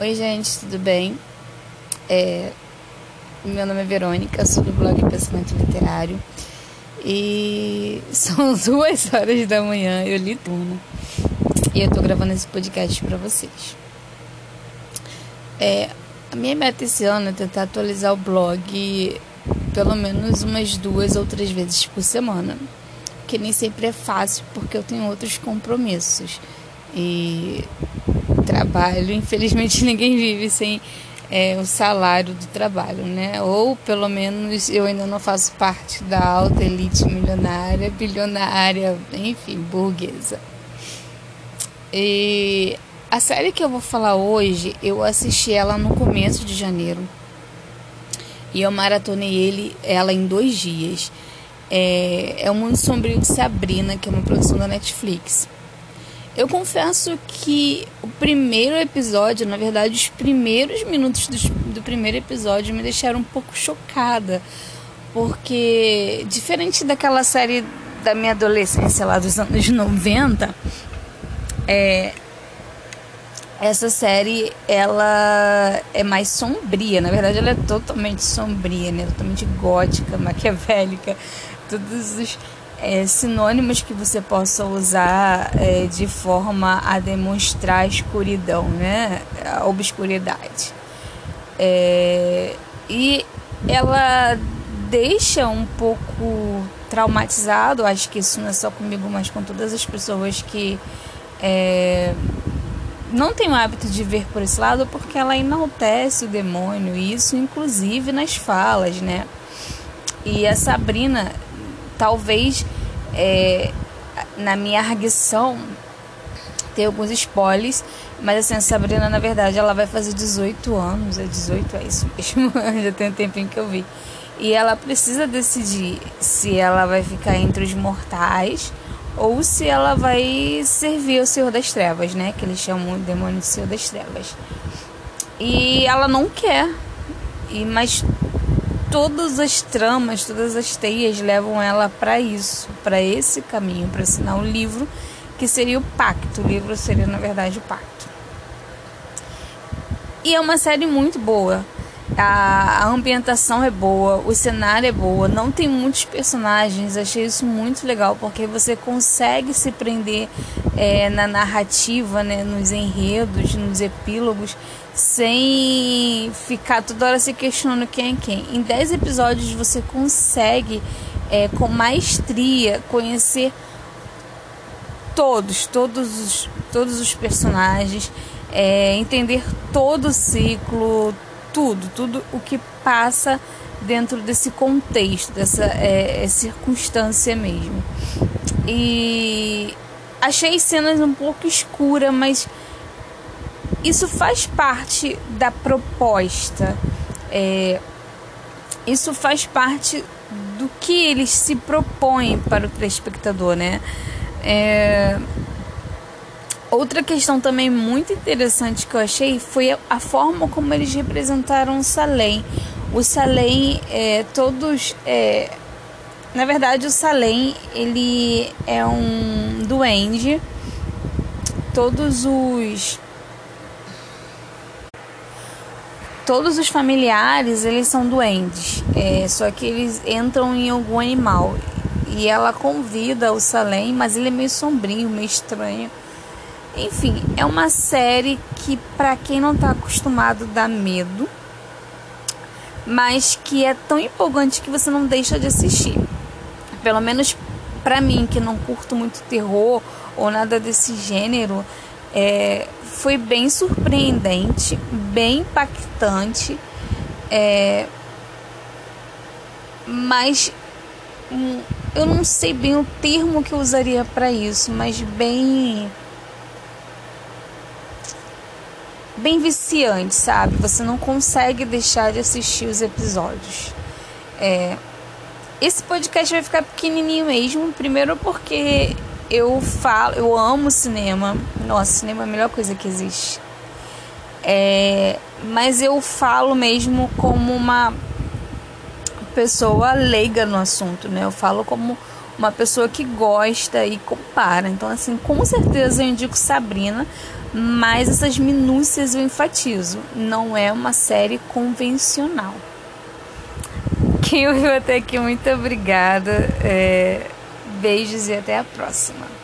Oi, gente, tudo bem? É, meu nome é Verônica, sou do blog Pensamento Literário e são duas horas da manhã, eu li tudo e eu tô gravando esse podcast para vocês. É, a minha meta esse ano é tentar atualizar o blog pelo menos umas duas ou três vezes por semana, que nem sempre é fácil porque eu tenho outros compromissos e trabalho. Infelizmente, ninguém vive sem é, o salário do trabalho, né? Ou pelo menos eu ainda não faço parte da alta elite milionária, bilionária, enfim, burguesa. E a série que eu vou falar hoje, eu assisti ela no começo de janeiro. E eu maratonei ele, ela em dois dias. É, é O Mundo Sombrio de Sabrina, que é uma produção da Netflix. Eu confesso que o primeiro episódio, na verdade, os primeiros minutos do, do primeiro episódio me deixaram um pouco chocada. Porque, diferente daquela série da minha adolescência lá dos anos 90, é, essa série ela é mais sombria. Na verdade, ela é totalmente sombria, né? Totalmente gótica, maquiavélica. Todos os é, sinônimos que você possa usar é, de forma a demonstrar a escuridão, né? A obscuridade. É, e ela deixa um pouco traumatizado, acho que isso não é só comigo, mas com todas as pessoas que é, não têm o hábito de ver por esse lado, porque ela enaltece o demônio, isso inclusive nas falas, né? E a Sabrina, talvez é, na minha arguição tem alguns spoilers, mas assim, a Sabrina, na verdade, ela vai fazer 18 anos, é 18, é isso mesmo, já tem um tempinho que eu vi. E ela precisa decidir se ela vai ficar entre os mortais ou se ela vai servir o Senhor das Trevas, né? Que eles chamam o demônio de Senhor das Trevas. E ela não quer. E mas todas as tramas, todas as teias levam ela para isso, para esse caminho, para assinar o um livro que seria o pacto. O livro seria, na verdade, o pacto. E é uma série muito boa. A, a ambientação é boa, o cenário é boa, não tem muitos personagens, achei isso muito legal, porque você consegue se prender é, na narrativa, né, nos enredos, nos epílogos, sem ficar toda hora se questionando quem é quem. Em 10 episódios você consegue, é, com maestria, conhecer todos, todos os, todos os personagens, é, entender todo o ciclo, tudo, tudo o que passa dentro desse contexto, dessa é, é, circunstância mesmo. E achei cenas um pouco escuras, mas isso faz parte da proposta. É, isso faz parte do que eles se propõem para o telespectador, né? É, outra questão também muito interessante que eu achei foi a forma como eles representaram o Salem. O Salem, é, todos, é, na verdade, o Salem ele é um duende. Todos os todos os familiares eles são doentes, é, só que eles entram em algum animal. E ela convida o Salem, mas ele é meio sombrio, meio estranho. Enfim, é uma série que para quem não está acostumado dá medo, mas que é tão empolgante que você não deixa de assistir. Pelo menos para mim que não curto muito terror ou nada desse gênero, é, foi bem surpreendente, bem impactante, é, mas hum, eu não sei bem o termo que eu usaria para isso, mas bem bem viciante, sabe? Você não consegue deixar de assistir os episódios. É, esse podcast vai ficar pequenininho mesmo, primeiro porque eu falo, eu amo cinema. Nossa, cinema é a melhor coisa que existe. É, mas eu falo mesmo como uma pessoa leiga no assunto, né? Eu falo como uma pessoa que gosta e compara. Então, assim, com certeza eu indico Sabrina, Mas essas minúcias eu enfatizo, não é uma série convencional. Quem ouviu até aqui, muito obrigada. É, beijos e até a próxima.